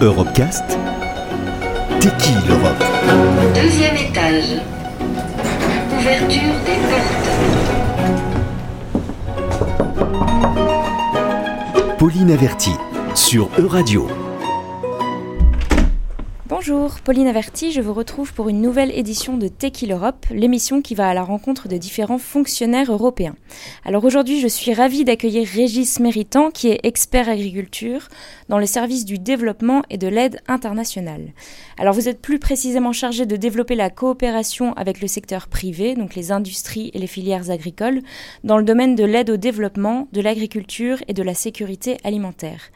Europecast T'es qui l'Europe Deuxième étage. Ouverture des portes. Pauline Averti sur Euradio. Bonjour, Pauline Averti, je vous retrouve pour une nouvelle édition de Tequil Europe, l'émission qui va à la rencontre de différents fonctionnaires européens. Alors aujourd'hui, je suis ravie d'accueillir Régis Méritant, qui est expert agriculture dans le service du développement et de l'aide internationale. Alors vous êtes plus précisément chargé de développer la coopération avec le secteur privé, donc les industries et les filières agricoles, dans le domaine de l'aide au développement, de l'agriculture et de la sécurité alimentaire.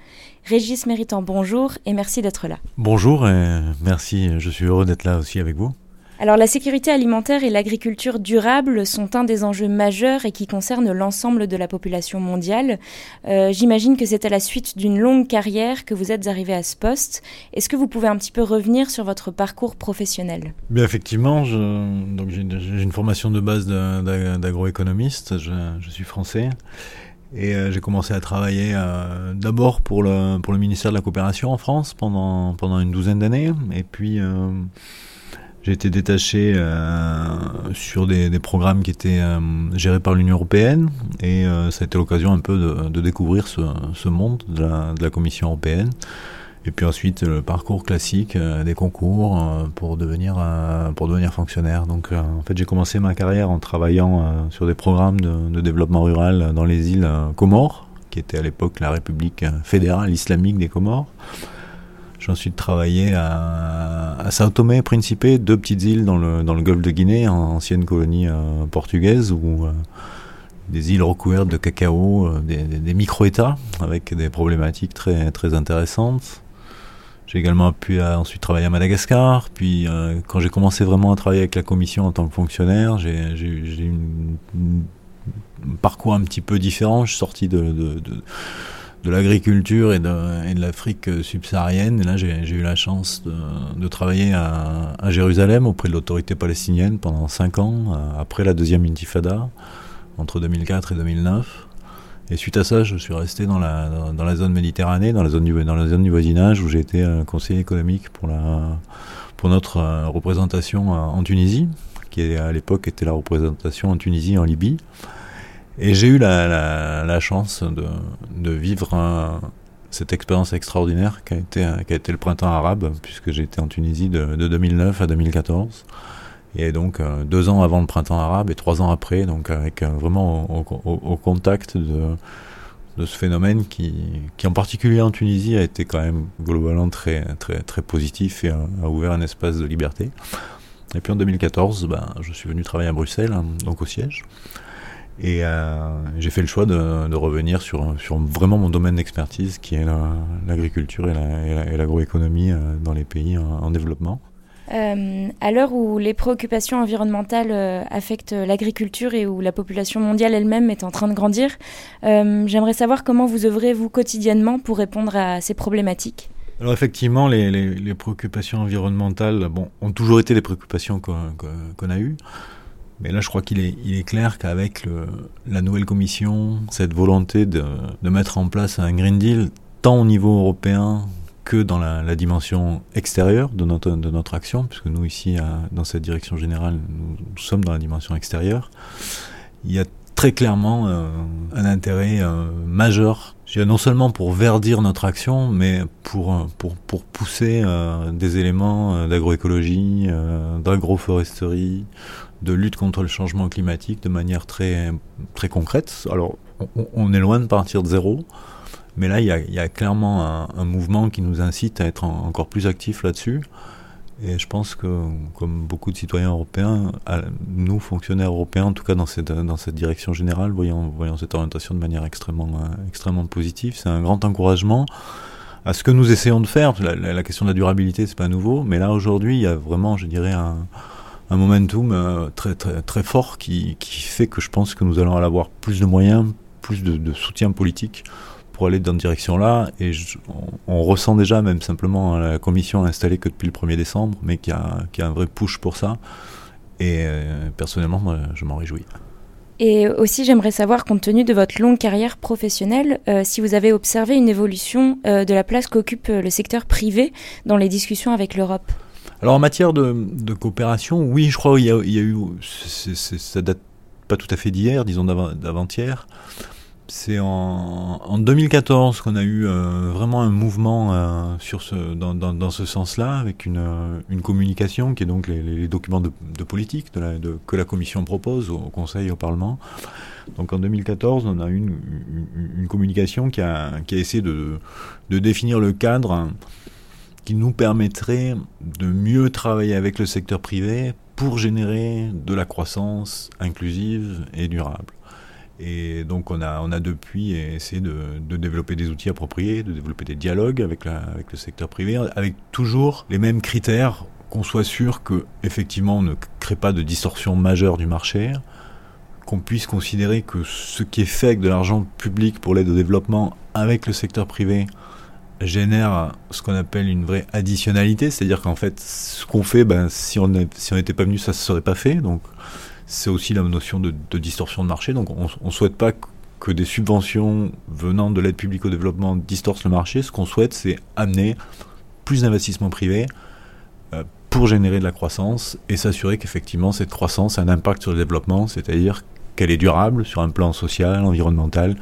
Régis Méritant, bonjour et merci d'être là. Bonjour et merci, je suis heureux d'être là aussi avec vous. Alors la sécurité alimentaire et l'agriculture durable sont un des enjeux majeurs et qui concernent l'ensemble de la population mondiale. Euh, J'imagine que c'est à la suite d'une longue carrière que vous êtes arrivé à ce poste. Est-ce que vous pouvez un petit peu revenir sur votre parcours professionnel? Bien effectivement, j'ai une, une, formation de base d'agroéconomiste, je, je suis français. Et euh, j'ai commencé à travailler euh, d'abord pour le, pour le ministère de la Coopération en France pendant, pendant une douzaine d'années. Et puis euh, j'ai été détaché euh, sur des, des, programmes qui étaient euh, gérés par l'Union Européenne. Et euh, ça a été l'occasion un peu de, de découvrir ce, ce monde de la, de la Commission Européenne. Et puis ensuite le parcours classique euh, des concours euh, pour devenir euh, pour devenir fonctionnaire. Donc en fait j'ai commencé ma carrière en travaillant sur des programmes de, développement rural dans les îles Comores, qui était à l'époque la République fédérale islamique des Comores. J'ai ensuite travaillé à, à Sao Tomé Principe, deux petites îles dans le dans le golfe de Guinée, ancienne colonie portugaise où des îles recouvertes de cacao, des, des, des micro-États avec des problématiques très, très intéressantes. J'ai également pu euh, ensuite travailler à Madagascar. Puis euh, quand j'ai commencé vraiment à travailler avec la commission en tant que fonctionnaire, j'ai eu un parcours un petit peu différent. Je suis sorti de, de, de, de l'agriculture et de, et de l'Afrique subsaharienne. Et là, j'ai eu la chance de, travailler à, à, Jérusalem auprès de l'autorité palestinienne pendant cinq ans, euh, après la deuxième intifada, entre 2004 et 2009. Et suite à ça, je suis resté dans la, dans, la zone Méditerranée, dans la zone du, dans la zone du voisinage, où j'ai été euh, conseiller économique pour, la, pour notre euh, représentation en Tunisie, qui à l'époque était la représentation en Tunisie et en Libye. Et j'ai eu la, chance de, de vivre un, cette expérience extraordinaire qui a, été, qui a été le printemps arabe, puisque été en Tunisie de 2009 à 2014 et donc euh, deux ans avant le printemps arabe et trois ans après, donc avec euh, vraiment au, contact de, ce phénomène qui, qui en particulier en Tunisie a été quand même globalement très très très positif et a, ouvert un espace de liberté. Et puis en 2014, ben, je suis venu travailler à Bruxelles, hein, donc au siège. Et euh, j'ai fait le choix de, revenir sur, sur vraiment mon domaine d'expertise qui est l'agriculture la, et l'agroéconomie la, dans les pays en développement. Euh, à l'heure où les préoccupations environnementales euh, affectent l'agriculture et où la population mondiale elle-même est en train de grandir, euh, j'aimerais savoir comment vous œuvrez, vous, quotidiennement, pour répondre à ces problématiques. Alors effectivement, les, préoccupations environnementales bon, ont toujours été les préoccupations qu'on qu qu a eues. Mais là, je crois qu'il est, clair qu'avec la nouvelle commission, cette volonté de mettre en place un Green Deal, tant au niveau européen que dans la, dimension extérieure de notre, action, puisque nous ici, dans cette direction générale, nous, sommes dans la dimension extérieure, il y a très clairement euh, un intérêt euh, majeur, non seulement pour verdir notre action, mais pour, pour, pour pousser euh, des éléments d'agroécologie, euh, d'agroforesterie, de lutte contre le changement climatique de manière très, très concrète. Alors, on est loin de partir de zéro, mais là, il y a, clairement un, mouvement qui nous incite à être en, encore plus actifs là-dessus. Et je pense que, comme beaucoup de citoyens européens, nous, fonctionnaires européens, en tout cas dans cette, direction générale, voyons, cette orientation de manière extrêmement, positive. C'est un grand encouragement à ce que nous essayons de faire. La, question de la durabilité, c'est pas nouveau, mais là, aujourd'hui, il y a vraiment, je dirais, un, momentum euh, très, très, fort qui, fait que je pense que nous allons avoir plus de moyens, plus de soutien politique pour aller dans cette direction-là. Et je, on, on, ressent déjà, même simplement, la commission installée que depuis le 1er décembre, mais qui a, qui a un vrai push pour ça. Et euh, personnellement, moi, je m'en réjouis. Et aussi, j'aimerais savoir, compte tenu de votre longue carrière professionnelle, euh, si vous avez observé une évolution euh, de la place qu'occupe le secteur privé dans les discussions avec l'Europe? Alors en matière de, coopération, oui, je crois qu'il y, a eu, ça date pas tout à fait d'hier, disons d'avant-hier. C'est en, 2014 qu'on a eu euh, vraiment un mouvement euh, sur ce, dans, ce sens-là, avec une, euh, une, communication qui est donc les, documents de, politique de la, que la Commission propose au, Conseil et au Parlement. Donc en 2014, on a eu une, communication qui a, essayé de définir le cadre qui nous permettrait de mieux travailler avec le secteur privé pour générer de la croissance inclusive et durable. Et donc on a, on a depuis essayé de, développer des outils appropriés, de développer des dialogues avec, le secteur privé, avec toujours les mêmes critères, qu'on soit sûr que effectivement on ne crée pas de distorsion majeure du marché, qu'on puisse considérer que ce qui est fait avec de l'argent public pour l'aide au développement avec le secteur privé génère ce qu'on appelle une vraie additionnalité, c'est-à-dire qu'en fait ce qu'on fait, ben, si on n'était pas venu, ça ne se serait pas fait. Donc c'est aussi la notion de, distorsion de marché. Donc on ne souhaite pas que des subventions venant de l'aide publique au développement distorcent le marché. Ce qu'on souhaite, c'est amener plus d'investissements privés euh, pour générer de la croissance et s'assurer qu'effectivement cette croissance a un impact sur le développement, c'est-à-dire qu'elle est durable sur un plan social, environnemental,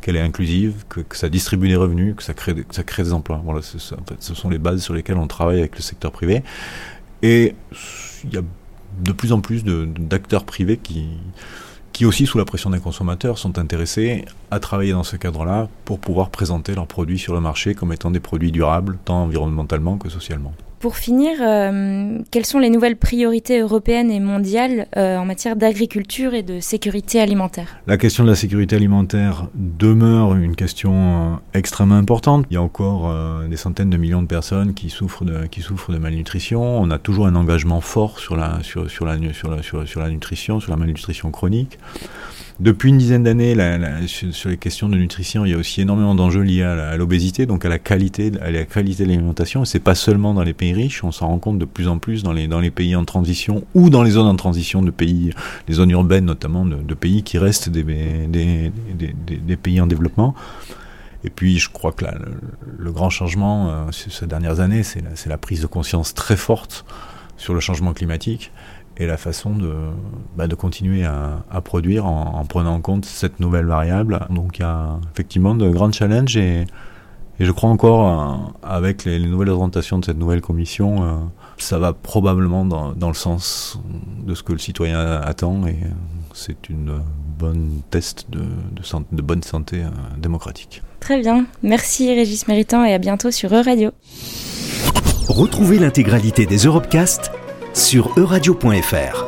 qu'elle est inclusive, que, ça distribue des revenus, que ça crée, ça crée des emplois. Voilà, en fait, ce sont les bases sur lesquelles on travaille avec le secteur privé. Et il y a de plus en plus d'acteurs privés qui, qui aussi, sous la pression des consommateurs, sont intéressés à travailler dans ce cadre-là pour pouvoir présenter leurs produits sur le marché comme étant des produits durables, tant environnementalement que socialement. Pour finir, euh, quelles sont les nouvelles priorités européennes et mondiales euh, en matière d'agriculture et de sécurité alimentaire? La question de la sécurité alimentaire demeure une question euh, extrêmement importante. Il y a encore des centaines de millions de personnes qui souffrent de, malnutrition. On a toujours un engagement fort sur la nutrition, sur la malnutrition chronique. Depuis une dizaine d'années, sur, les questions de nutrition, il y a aussi énormément d'enjeux liés à l'obésité, donc à la qualité, de l'alimentation. Et c'est pas seulement dans les pays riches, on s'en rend compte de plus en plus dans les, pays en transition ou dans les zones en transition de pays, les zones urbaines notamment, de, pays qui restent des, pays en développement. Et puis, je crois que le, grand changement euh, ces dernières années, c'est la, prise de conscience très forte sur le changement climatique et la façon de, bah, de continuer à, à produire en, prenant en compte cette nouvelle variable. Donc il y a effectivement de grands challenges et, et je crois encore, euh, avec les, nouvelles orientations de cette nouvelle commission, euh, ça va probablement dans, dans, le sens de ce que le citoyen attend et c'est une bonne test de, de, de bonne santé euh, démocratique. Très bien. Merci Régis Méritant et à bientôt sur Euradio. Retrouvez l'intégralité des Europecast sur euradio.fr.